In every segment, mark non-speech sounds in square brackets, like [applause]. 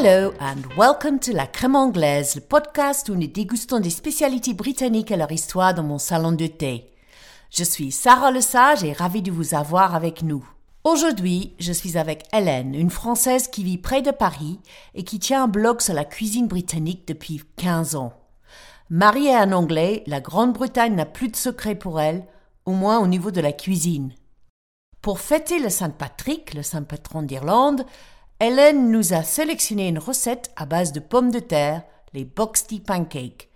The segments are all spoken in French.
Hello and welcome to La Crème Anglaise, le podcast où nous dégustons des spécialités britanniques et leur histoire dans mon salon de thé. Je suis Sarah Lesage et ravie de vous avoir avec nous. Aujourd'hui, je suis avec Hélène, une Française qui vit près de Paris et qui tient un blog sur la cuisine britannique depuis 15 ans. Mariée à un Anglais, la Grande-Bretagne n'a plus de secret pour elle, au moins au niveau de la cuisine. Pour fêter le Saint Patrick, le saint patron d'Irlande, Hélène nous a sélectionné une recette à base de pommes de terre, les Boxty Pancakes,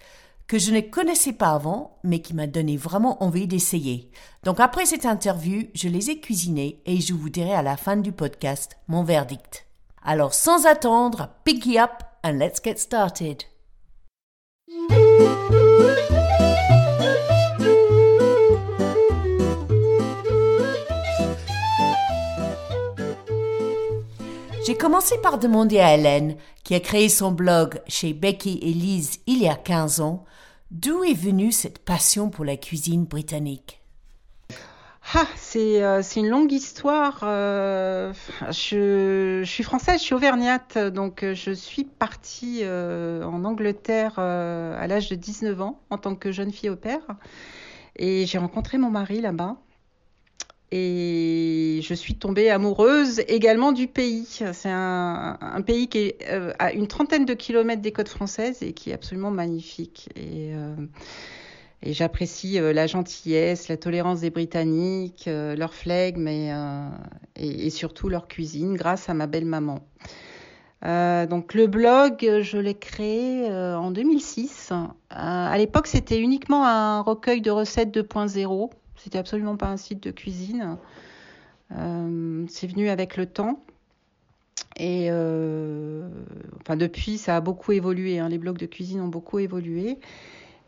que je ne connaissais pas avant, mais qui m'a donné vraiment envie d'essayer. Donc après cette interview, je les ai cuisinées et je vous dirai à la fin du podcast mon verdict. Alors sans attendre, pick up and let's get started. J'ai commencé par demander à Hélène, qui a créé son blog chez Becky et Lise il y a 15 ans, d'où est venue cette passion pour la cuisine britannique. Ah, c'est euh, une longue histoire. Euh, je, suis française, je suis auvergnate, donc euh, je suis partie en Angleterre à l'âge de 19 ans en tant que jeune fille au père. Et j'ai rencontré mon mari là-bas. Et je suis tombée amoureuse également du pays. C'est un, pays qui est euh, à une trentaine de kilomètres des côtes françaises et qui est absolument magnifique. Et, euh, j'apprécie euh, la gentillesse, la tolérance des Britanniques, leur flegme et, et, surtout leur cuisine grâce à ma belle maman. donc le blog, je l'ai créé en 2006. à l'époque, c'était uniquement un recueil de recettes 2.0 c'était absolument pas un site de cuisine. Euh, c'est venu avec le temps. Et euh, enfin, depuis, ça a beaucoup évolué. Hein. Les blogs de cuisine ont beaucoup évolué.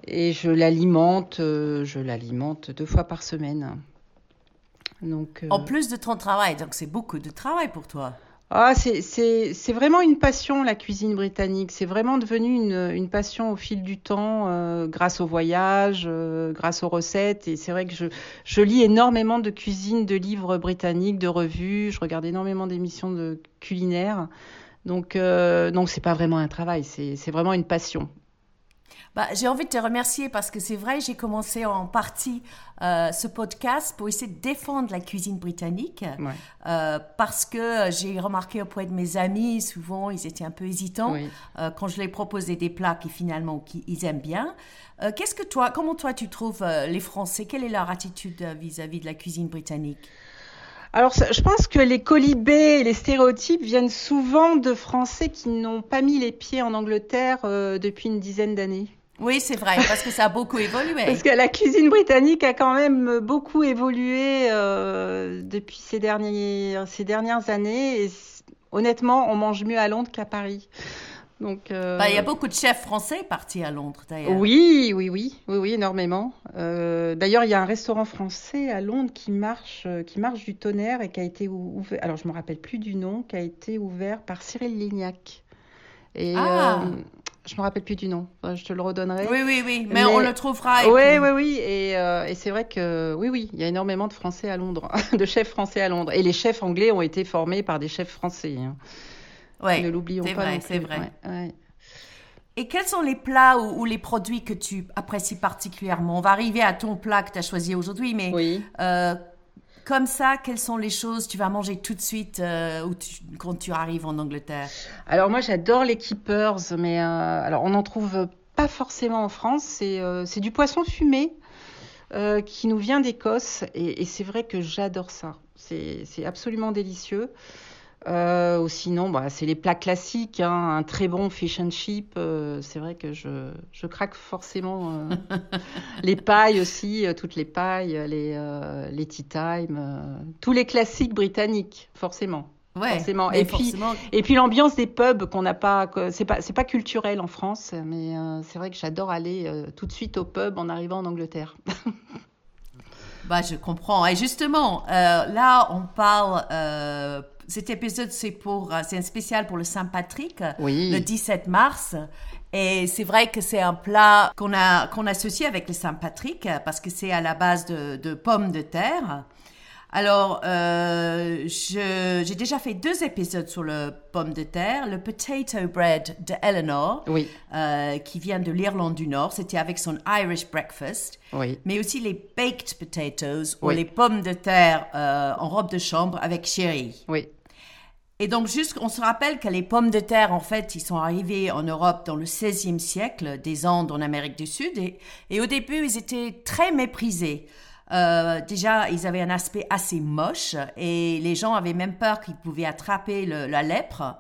Et je l'alimente, euh, je l'alimente deux fois par semaine. Donc. En plus de ton travail, donc c'est beaucoup de travail pour toi. Ah, c'est vraiment une passion, la cuisine britannique. C'est vraiment devenu une, passion au fil du temps, euh, grâce aux voyages, euh, grâce aux recettes. Et c'est vrai que je, je, lis énormément de cuisine, de livres britanniques, de revues. Je regarde énormément d'émissions de culinaires. Donc, euh, donc c'est pas vraiment un travail, c'est vraiment une passion. Bah, j'ai envie de te remercier parce que c'est vrai, j'ai commencé en partie euh, ce podcast pour essayer de défendre la cuisine britannique ouais. euh, parce que j'ai remarqué auprès de mes amis, souvent ils étaient un peu hésitants oui. euh, quand je les proposais des plats qui finalement qui, ils aiment bien. Qu'est-ce que toi, comment toi tu trouves les Français? Quelle est leur attitude vis-à-vis -vis de la cuisine britannique? Alors, je pense que les colibés et les stéréotypes viennent souvent de Français qui n'ont pas mis les pieds en Angleterre euh, depuis une dizaine d'années. Oui, c'est vrai, parce que ça a beaucoup évolué. parce que la cuisine britannique a quand même beaucoup évolué euh, depuis ces, derniers, ces dernières années. Et honnêtement, on mange mieux à Londres qu'à Paris. Donc, euh... bah, il y a beaucoup de chefs français partis à Londres, d'ailleurs. Oui, oui, oui, oui, oui, énormément. Euh, d'ailleurs, il y a un restaurant français à Londres qui marche, euh, qui marche du tonnerre et qui a été ouvert. Alors, je me rappelle plus du nom, qui a été ouvert par Cyril Lignac. Et ah. euh, je me rappelle plus du nom. Je te le redonnerai. Oui, oui, oui. Mais, mais... on le trouvera. Oui, puis... oui, oui. Et, euh, et c'est vrai que oui, oui, il y a énormément de Français à Londres, [laughs] de chefs français à Londres. Et les chefs anglais ont été formés par des chefs français. Hein. Ouais, ne l'oublions pas. Vrai, c'est vrai. Ouais, ouais. Et quels sont les plats ou, ou, les produits que tu apprécies particulièrement? On va arriver à ton plat que tu as choisi aujourd'hui, mais oui. euh, comme ça, quelles sont les choses que tu vas manger tout de suite euh, tu, quand tu arrives en Angleterre? Alors moi, j'adore les keepers, mais euh, alors on n'en trouve pas forcément en France. C'est du poisson fumé qui nous vient d'Écosse, et, et c'est vrai que j'adore ça. C'est absolument délicieux. Euh, ou sinon, bah, c'est les plats classiques, hein, un très bon fish and chip. Euh, c'est vrai que je, je craque forcément. Euh, [laughs] les pailles aussi, toutes les pailles, les, les tea time, tous les classiques britanniques, forcément. Ouais, forcément. Et puis, et puis l'ambiance des pubs qu'on n'a pas, c'est pas, c'est pas culturel en France, mais c'est vrai que j'adore aller tout de suite au pub en arrivant en Angleterre. [laughs] bah, je comprends. Et justement, là, on parle cet épisode, c'est pour, c'est un spécial pour le Saint-Patrick, oui. le 17 mars. Et c'est vrai que c'est un plat qu'on a qu'on associe avec le Saint-Patrick parce que c'est à la base de, de, pommes de terre. Alors, euh, j'ai déjà fait deux épisodes sur le pomme de terre, le potato bread de Eleanor, oui. euh, qui vient de l'Irlande du Nord. C'était avec son Irish breakfast. Oui. Mais aussi les baked potatoes ou les pommes de terre euh, en robe de chambre avec sherry. Oui. Et donc, juste, on se rappelle que les pommes de terre, en fait, ils sont arrivés en Europe dans le XVIe siècle, des Andes en Amérique du Sud, et, et au début, ils étaient très méprisés. Euh, déjà, ils avaient un aspect assez moche et les gens avaient même peur qu'ils pouvaient attraper la lèpre.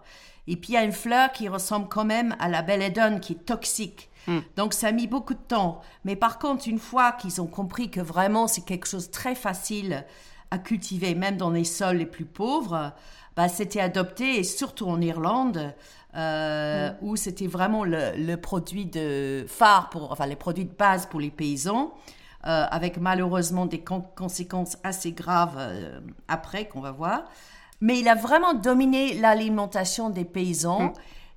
Et puis, il y a une fleur qui ressemble quand même à la belladone qui est toxique. Hmm. Donc, ça a mis beaucoup de temps. Mais par contre, une fois qu'ils ont compris que vraiment c'est quelque chose de très facile à cultiver, même dans les sols les plus pauvres, bah, c'était adopté, et surtout en Irlande, euh, hmm. où c'était vraiment le, produit de phare, pour, enfin les produits de base pour les paysans. Euh, avec malheureusement des conséquences assez graves euh, après qu'on va voir. Mais il a vraiment dominé l'alimentation des paysans. Mm.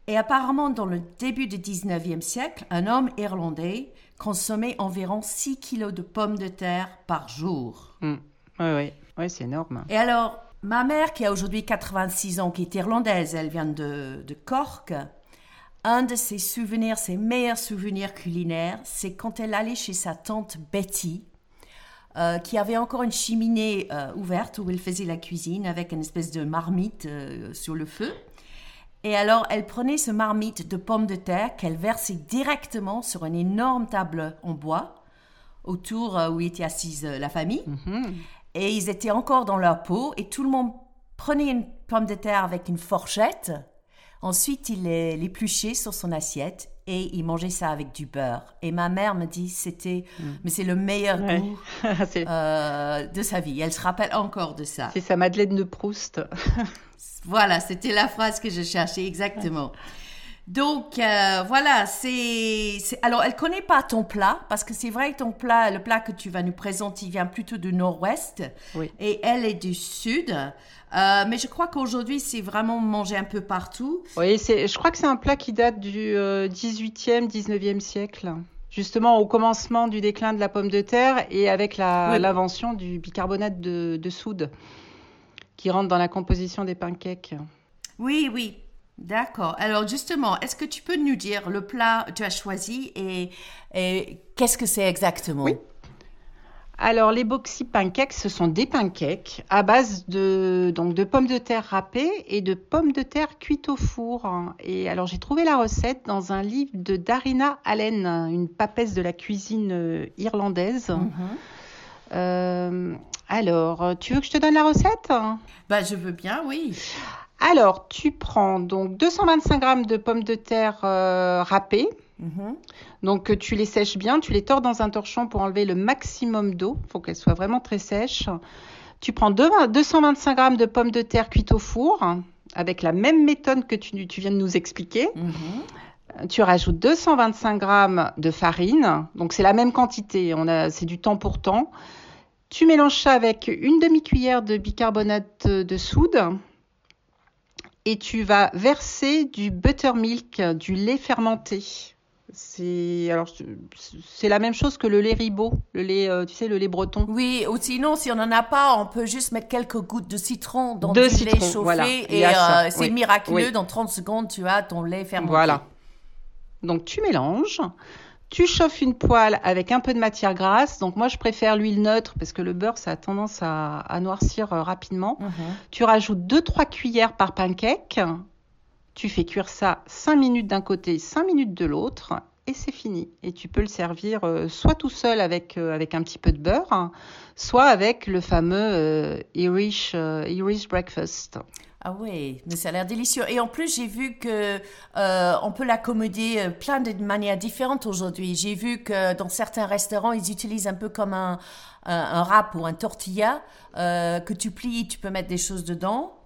Et apparemment, dans le début du 19e siècle, un homme irlandais consommait environ 6 kilos de pommes de terre par jour. Mm. Oui, oui, oui c'est énorme. Et alors, ma mère, qui a aujourd'hui 86 ans, qui est irlandaise, elle vient de, de Cork, un de ses souvenirs, ses meilleurs souvenirs culinaires, c'est quand elle allait chez sa tante Betty, euh, qui avait encore une cheminée euh, ouverte où elle faisait la cuisine avec une espèce de marmite euh, sur le feu. Et alors, elle prenait ce marmite de pommes de terre qu'elle versait directement sur une énorme table en bois autour où était assise la famille. Mm-hmm. Et ils étaient encore dans leur peau et tout le monde prenait une pomme de terre avec une fourchette Ensuite, il l'épluchait sur son assiette et il mangeait ça avec du beurre. Et ma mère me dit c'était, mm. mais c'est le meilleur goût [laughs] euh, de sa vie. Elle se rappelle encore de ça. C'est sa Madeleine de Proust. [laughs] voilà, c'était la phrase que je cherchais exactement. Donc euh, voilà, c'est alors elle connaît pas ton plat parce que c'est vrai que ton plat, le plat que tu vas nous présenter, il vient plutôt du nord-ouest et elle est du sud. Euh, mais je crois qu'aujourd'hui, c'est vraiment mangé un peu partout. Oui, je crois que c'est un plat qui date du 18e, euh, 19e siècle. Justement, au commencement du déclin de la pomme de terre et avec l'invention du bicarbonate de, soude qui rentre dans la composition des pancakes. Oui, oui. D'accord. Alors justement, est-ce que tu peux nous dire le plat que tu as choisi et, et qu'est-ce que c'est exactement? Oui. Alors, les boxy pancakes, ce sont des pancakes à base de, donc, de pommes de terre râpées et de pommes de terre cuites au four. Et alors, j'ai trouvé la recette dans un livre de Darina Allen, une papesse de la cuisine euh, irlandaise. Mhm. Euh, alors, tu veux que je te donne la recette? Bah, Je veux bien, oui. Alors, tu prends donc 225 g de pommes de terre euh, râpées. Mhm. Donc tu les sèches bien, tu les tords dans un torchon pour enlever le maximum d'eau, il faut qu'elles soient vraiment très sèches. Tu prends 225 g de pommes de terre cuites au four avec la même méthode que tu, viens de nous expliquer. Mhm. Tu rajoutes 225 g de farine, donc c'est la même quantité, c'est du temps pour temps. Tu mélanges ça avec une demi-cuillère de bicarbonate de soude et tu vas verser du buttermilk, du lait fermenté. C'est alors c'est la même chose que le lait ribot, le lait euh, tu sais le lait breton. Oui, ou sinon si on n'en a pas, on peut juste mettre quelques gouttes de citron dans du lait chauffé et euh, c'est miraculeux dans 30 secondes tu as ton lait fermenté. Voilà. Donc tu mélanges. Tu chauffes une poêle avec un peu de matière grasse. Donc moi, je préfère l'huile neutre parce que le beurre, ça a tendance à, noircir euh, rapidement. Mhm. Tu rajoutes 2-3 cuillères par pancake. Tu fais cuire ça 5 minutes d'un côté, 5 minutes de l'autre et c'est fini. Et tu peux le servir euh, soit tout seul avec, euh, avec un petit peu de beurre, hein, soit avec le fameux euh, Irish, Irish breakfast. Ah oui, mais ça a l'air délicieux. Et en plus, j'ai vu que on peut l'accommoder plein de manières différentes aujourd'hui. J'ai vu que dans certains restaurants, ils utilisent un peu comme un, un, un wrap ou un tortilla que tu plies, tu peux mettre des choses dedans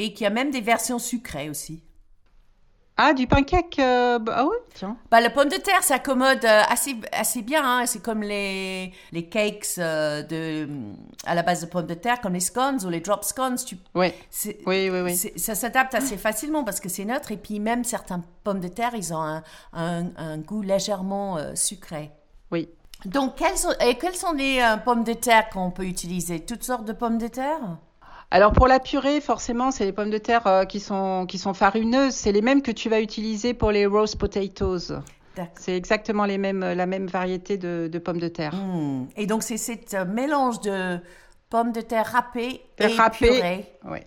et qu'il y a même des versions sucrées aussi. Ah, du pancake euh, bah, Ah oui, tiens. Bah, le pomme de terre s'accommode euh, assez, assez bien. Hein. C'est comme les, les cakes euh, de, à la base de pommes de terre, comme les scones ou les drop scones. Tu, oui. oui, oui, oui. Ça s'adapte assez facilement parce que c'est neutre. Et puis, même certains pommes de terre, ils ont un, un, un goût légèrement sucré. Oui. Donc, quelles sont, et quelles sont les euh, pommes de terre qu'on peut utiliser? Toutes sortes de pommes de terre? Alors pour la purée, forcément, c'est les pommes de terre euh, qui sont qui sont farineuses. C'est les mêmes que tu vas utiliser pour les roast potatoes. C'est exactement les mêmes, la même variété de, de pommes de terre. Hmm. Et donc c'est ce mélange de pommes de terre râpées et purées. Oui,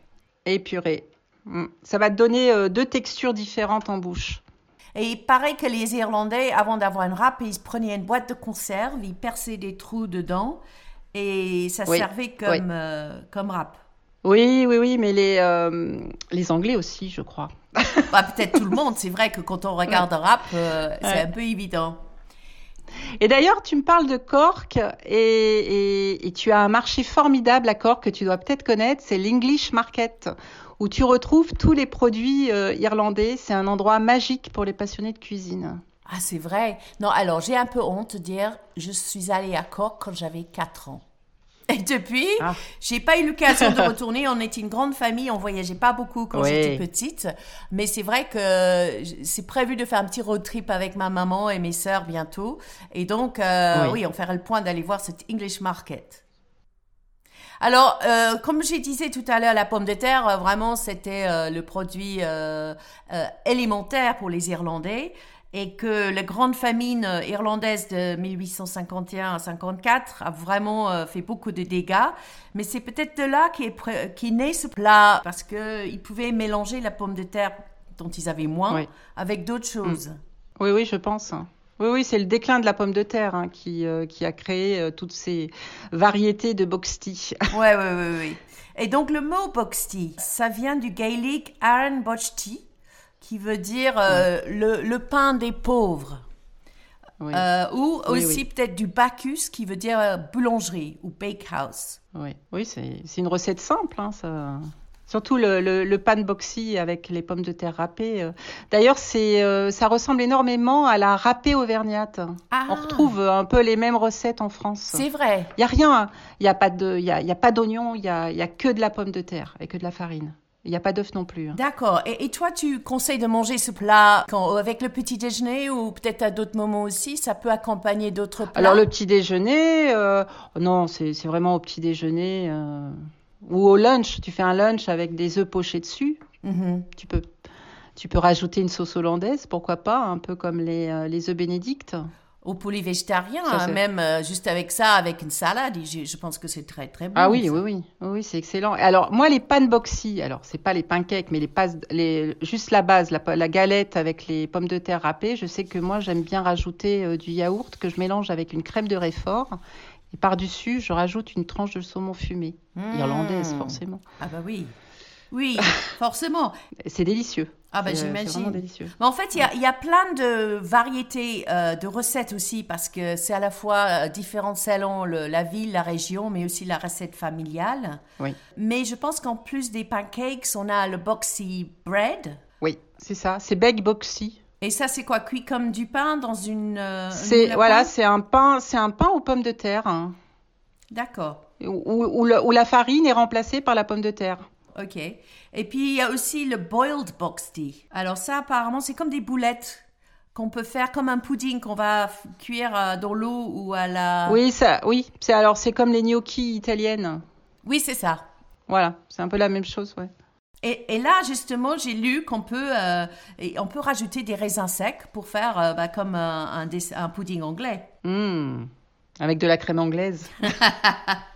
et purée. Hmm. Ça va te donner euh, deux textures différentes en bouche. Et il paraît que les Irlandais, avant d'avoir une râpe, ils prenaient une boîte de conserve, ils perçaient des trous dedans et ça servait comme, euh, comme râpe. Oui, oui, oui, mais les, euh, les Anglais aussi, je crois. [laughs] bah, Peut-être tout le monde. C'est vrai que quand on regarde un rap, euh, c'est un peu évident. Et d'ailleurs, tu me parles de Cork et, et, tu as un marché formidable à Cork que tu dois peut-être connaître, c'est l'English Market, où tu retrouves tous les produits euh, irlandais. C'est un endroit magique pour les passionnés de cuisine. Ah, c'est vrai. Non, alors j'ai un peu honte de dire, je suis allée à Cork quand j'avais 4 ans. Et depuis, ah. j'ai pas eu l'occasion de [laughs] retourner. On était une grande famille, on voyageait pas beaucoup quand j'étais petite. Mais c'est vrai que c'est prévu de faire un petit road trip avec ma maman et mes sœurs bientôt. Et donc, euh, oui. on fera le point d'aller voir cet English Market. Alors, euh, comme je disais tout à l'heure, la pomme de terre, euh, vraiment, c'était le produit élémentaire pour les Irlandais et que la grande famine euh, irlandaise de 1851 à 54 a vraiment euh, fait beaucoup de dégâts. Mais c'est peut-être de là qu'est naît ce plat, parce qu'ils pouvaient mélanger la pomme de terre dont ils avaient moins avec d'autres mm. choses. Oui, oui, je pense. Oui, oui, c'est le déclin de la pomme de terre hein, qui, euh, qui a créé toutes ces variétés de box tea. Oui, oui, oui. Et donc le mot box tea, ça vient du gaélique Aaron Bochty, qui veut dire euh, le, le, pain des pauvres. Euh, ou aussi peut-être du Bacchus qui veut dire euh, boulangerie ou bakehouse. Oui, oui c'est une recette simple. Hein, ça... Surtout le, le, pan boxy avec les pommes de terre râpées. D'ailleurs, c'est ça ressemble énormément à la râpée auvergnate. Ah. On retrouve un peu les mêmes recettes en France. C'est vrai. Il y a rien. Il y a pas de, il y a, y a pas d'oignon. Il y a, y a que de la pomme de terre et que de la farine. Il n'y a pas d'œuf non plus. Hein. D'accord. Et, toi, tu conseilles de manger ce plat quand, avec le petit déjeuner ou peut-être à d'autres moments aussi? Ça peut accompagner d'autres plats? Alors, le petit déjeuner, euh, non, c'est vraiment au petit déjeuner. Euh, ou au lunch. Tu fais un lunch avec des œufs pochés dessus. Mm-hmm. Tu peux. Tu peux rajouter une sauce hollandaise, pourquoi pas, un peu comme les, euh, les œufs bénédicts au poulet végétarien, hein, même euh, juste avec ça, avec une salade, je, je pense que c'est très très bon. Ah oui, oui, oui, oui, c'est excellent. Alors moi, les pan boxy, alors c'est pas les pancakes, mais les, les juste la base, la, la, galette avec les pommes de terre râpées. Je sais que moi, j'aime bien rajouter euh, du yaourt que je mélange avec une crème de réfort. Et par-dessus, je rajoute une tranche de saumon fumé, mmh. irlandaise forcément. Ah bah oui. Oui, [laughs] forcément. C'est délicieux. Ah ben j'imagine. délicieux. Mais en fait, il y a, y a, plein de variétés euh, de recettes aussi parce que c'est à la fois euh, différent selon le, la ville, la région, mais aussi la recette familiale. Oui. Mais je pense qu'en plus des pancakes, on a le boxy bread. Oui, c'est ça. C'est bake boxy. Et ça, c'est quoi? Cuit comme du pain dans une. Euh, c'est voilà, c'est un pain, c'est un pain aux pommes de terre. Hein. D'accord. Où, où la farine est remplacée par la pomme de terre. Ok. Et puis, il y a aussi le boiled box tea. Alors ça, apparemment, c'est comme des boulettes qu'on peut faire comme un pudding qu'on va cuire euh, dans l'eau ou à la... Oui, ça, oui. C'est, alors, c'est comme les gnocchis italiennes. Oui, c'est ça. Voilà, c'est un peu la même chose, ouais. Et, et là, justement, j'ai lu qu'on peut, euh, on peut rajouter des raisins secs pour faire euh, bah, comme un, un, pudding anglais. Mmh. Avec de la crème anglaise. [laughs]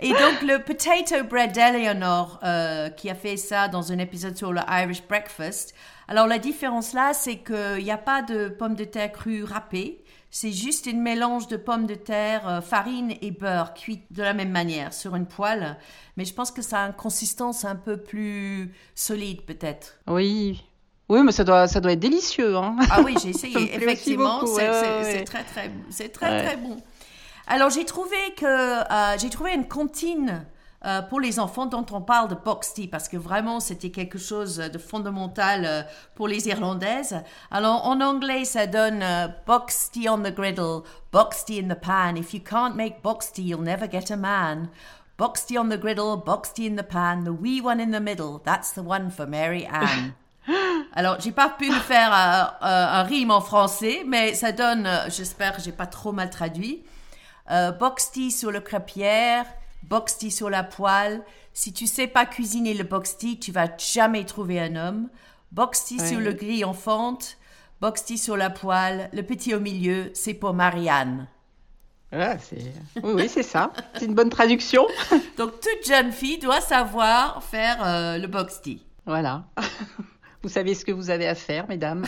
Et donc, le Potato Bread d'Eleanor, euh, qui a fait ça dans un épisode sur le Irish Breakfast. Alors, la différence là, c'est qu'il n'y a pas de pommes de terre crues râpées. C'est juste une mélange de pommes de terre, euh, farine et beurre cuites de la même manière sur une poêle. Mais je pense que ça a une consistance un peu plus solide, peut-être. Oui, oui, mais ça doit, ça doit être délicieux. Hein. Ah oui, j'ai essayé. [laughs] Effectivement, c'est très, très, c'est très, très bon. Alors j'ai trouvé que euh, j'ai trouvé une comptine euh, pour les enfants dont on parle de box tea parce que vraiment c'était quelque chose de fondamental euh, pour les Irlandaises. Alors en anglais ça donne box tea on the griddle, box tea in the pan. If you can't make box tea, you'll never get a man. Box tea on the griddle, box tea in the pan, the wee one in the middle, that's the one for Mary Anne. [laughs] Alors, j'ai pas pu le faire euh, euh, un rime en français, mais ça donne, euh, j'espère que j'ai pas trop mal traduit. Euh, box tea sur le crêpière, box tea sur la poêle. Si tu sais pas cuisiner le box tea, tu vas jamais trouver un homme. Box tea sur le grill en fente, box tea sur la poêle. Le petit au milieu, c'est pour Marianne. Ah. Oui, oui, c'est ça. C'est une bonne traduction. [laughs] Donc, toute jeune fille doit savoir faire euh, le box tea. Voilà. Vous savez ce que vous avez à faire, mesdames.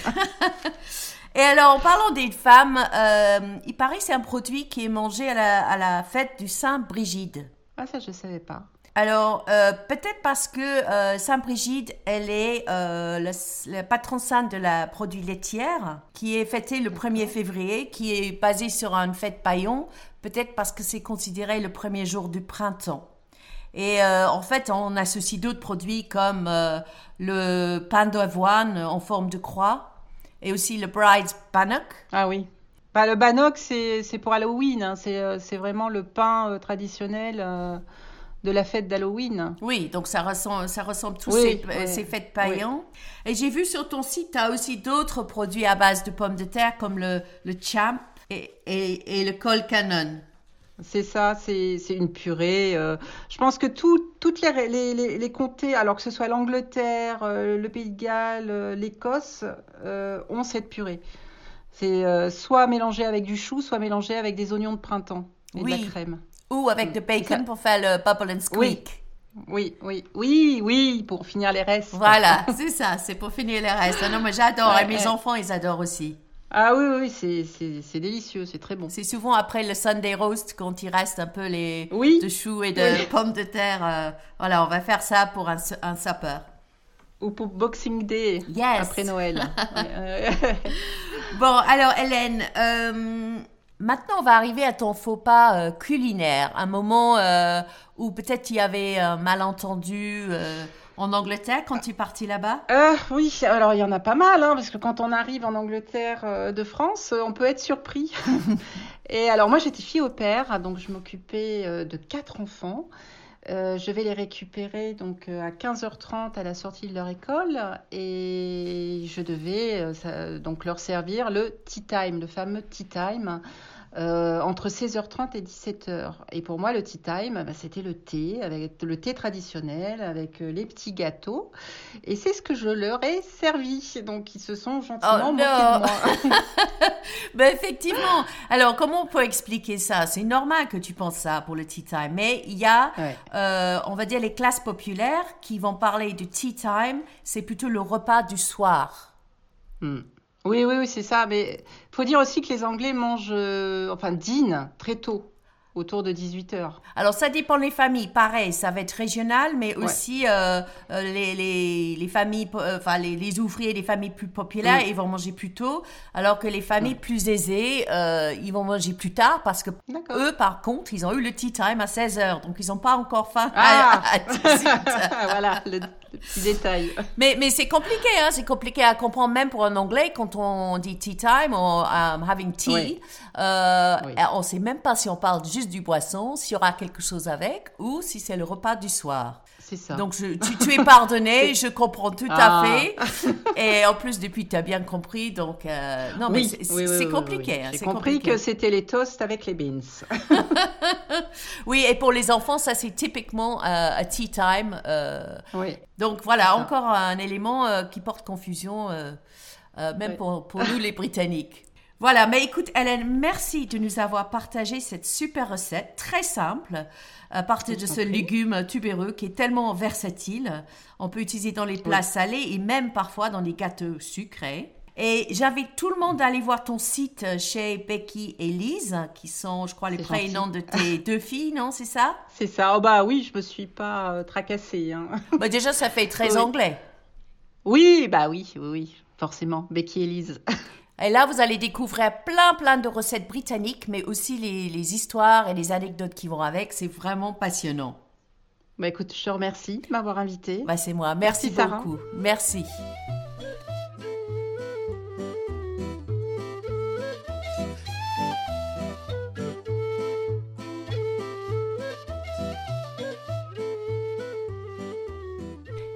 [laughs] Et alors, en parlant des femmes, euh, il paraît que c'est un produit qui est mangé à la, à la fête du Saint Brigide. Ah, ça, je savais pas. Alors, euh, peut-être parce que euh, Saint Brigide, elle est euh, le, le patron saint de la produit laitière, qui est fêté le 1er février, qui est basé sur une fête paillon, peut-être parce que c'est considéré le premier jour du printemps. Et euh, en fait, on associe d'autres produits comme euh, le pain d'avoine en forme de croix et aussi le bride's bannock. Ah oui. Bah, le bannock, c'est, pour Halloween. hein. C'est, euh, c'est vraiment le pain euh, traditionnel de la fête d'Halloween. Oui, donc ça ressemble, ça ressemble tous Oui, ces, ces fêtes paillants. Et j'ai vu sur ton site, tu as aussi d'autres produits à base de pommes de terre comme le, le champ et, et, et le col canon. C'est ça, c'est, une purée. euh, je pense que tout- toutes les, les, les, les comtés, alors que ce soit l'Angleterre, euh, le Pays de Galles, euh, l'Écosse, ont cette purée. C'est soit mélangé avec du chou, soit mélangé avec des oignons de printemps et de Oui. la crème. Ou avec de bacon Ça- pour faire le bubble and squeak. Oui, oui, oui, oui, pour finir les restes. Voilà, [laughs] c'est ça, c'est pour finir le reste. Ah Non, mais j'adore, Ouais, et mes ouais. enfants, ils adorent aussi. Ah oui, oui, c'est, c'est, c'est délicieux, c'est très bon. C'est souvent après le Sunday roast quand il reste un peu les Oui. de choux et de Oui. [laughs] pommes de terre. euh, voilà, on va faire ça pour un, un supper. Ou pour Boxing Day, Yes. après Noël. [laughs] Bon, alors Hélène, euh, maintenant on va arriver à ton faux pas euh, culinaire, un moment où peut-être il y avait un malentendu en Angleterre quand tu es parti là-bas. Euh, oui, alors il y en a pas mal, hein, parce que quand on arrive en Angleterre euh, de France, euh, on peut être surpris. [laughs] Et alors moi j'étais fille au père, donc je m'occupais euh, de quatre enfants. Euh, je vais les récupérer donc à 15h30 à la sortie de leur école et je devais euh, ça- donc leur servir le tea time, le fameux tea time. Euh, entre 16h30 et 17h. Et pour moi, le tea time, bah, c'était le thé, avec le thé traditionnel, avec euh, les petits gâteaux. Et c'est ce que je leur ai servi. Donc, ils se sont gentiment Oh, moqués de moi. [laughs] [laughs] Ben effectivement. Alors comment on peut expliquer ça? C'est normal que tu penses ça pour le tea time, mais il y a, Ouais. euh, on va dire, les classes populaires qui vont parler du tea time. C'est plutôt le repas du soir. Hmm. Oui, oui, oui, c'est ça. Mais faut dire aussi que les Anglais mangent, euh, enfin, dînent très tôt, autour de 18h. Alors, ça dépend des familles. Pareil, ça va être régional, mais Ouais. aussi euh, euh, les, les, les familles, euh, enfin, les, les ouvriers des familles plus populaires, ils vont manger plus tôt, alors que les familles plus aisées, euh, ils vont manger plus tard parce que eux, par contre, ils ont eu le tea time à 16 heures, donc ils n'ont pas encore faim Ah à, à [laughs] 18 voilà, le, le petit détail. Mais, mais c'est compliqué, hein? c'est compliqué à comprendre même pour un anglais quand on dit tea time ou um, having tea. Oui. Oui. On ne sait même pas si on parle juste du boisson, s'il y aura quelque chose avec ou si c'est le repas du soir. C'est ça. Donc je, tu, tu es pardonné, [laughs] je comprends tout Ah. à fait. Et en plus, depuis, tu as bien compris. Donc, euh, non, mais c'est oui, oui, compliqué. hein, J'ai compris compliqué. que c'était les toasts avec les beans. [laughs] Oui, et pour les enfants, ça c'est typiquement euh, un tea time. euh, Oui. Donc voilà, encore un élément qui porte confusion, même pour nous les Britanniques. Voilà, mais écoute Hélène, merci de nous avoir partagé cette super recette, très simple, à partir de ce légume tubéreux qui est tellement versatile. On peut utiliser dans les plats salés et même parfois dans les gâteaux sucrés. Et j'invite tout le monde à aller voir ton site chez Becky et Lise, qui sont, je crois, les prénoms de tes [laughs] deux filles, non C'est ça? C'est ça. Oh bah oui, je me suis pas euh, tracassée. hein. bah, Déjà, ça fait [laughs] très Oui. anglais. Oui, bah oui, oui, oui, forcément. Becky et Lise. [laughs] Et là, vous allez découvrir plein, plein de recettes britanniques, mais aussi les, les histoires et les anecdotes qui vont avec. C'est vraiment passionnant. bah écoute, je te remercie de m'avoir invitée. Bah, c'est moi. Merci, Merci, Sarah. beaucoup. Merci.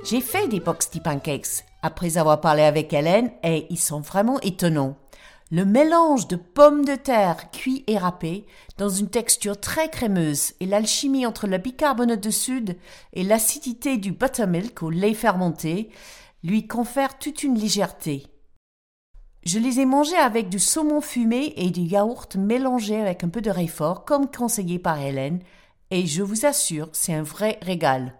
J'ai fait des box tea pancakes. Après avoir parlé avec Hélène et ils sont vraiment étonnants. Le mélange de pommes de terre cuits et râpées dans une texture très crémeuse et l'alchimie entre le bicarbonate de soude et l'acidité du buttermilk au lait fermenté lui confère toute une légèreté. Je les ai mangés avec du saumon fumé et du yaourt mélangé avec un peu de réfort comme conseillé par Hélène et je vous assure, c'est un vrai régal.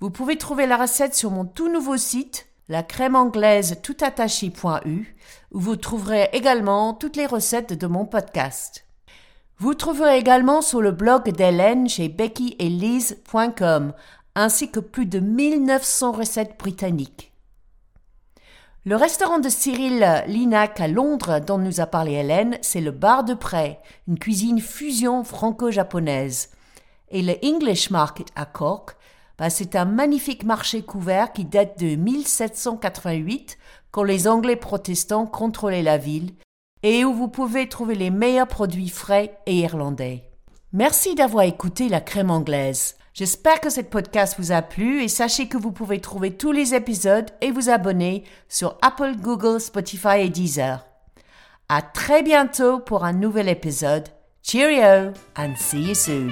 Vous pouvez trouver la recette sur mon tout nouveau site la crème anglaise toutattaché.u, où vous trouverez également toutes les recettes de mon podcast. Vous trouverez également sur le blog d'Hélène chez beckyelise.com, ainsi que plus de 1900 recettes britanniques. Le restaurant de Cyril Linac à Londres dont nous a parlé Hélène, c'est le Bar de Près, une cuisine fusion franco-japonaise. Et le English Market à Cork, bah, c'est un magnifique marché couvert qui date de 1788, quand les Anglais protestants contrôlaient la ville, et où vous pouvez trouver les meilleurs produits frais et irlandais. Merci d'avoir écouté la crème anglaise. J'espère que cette podcast vous a plu et sachez que vous pouvez trouver tous les épisodes et vous abonner sur Apple, Google, Spotify et Deezer. À très bientôt pour un nouvel épisode. Cheerio and see you soon.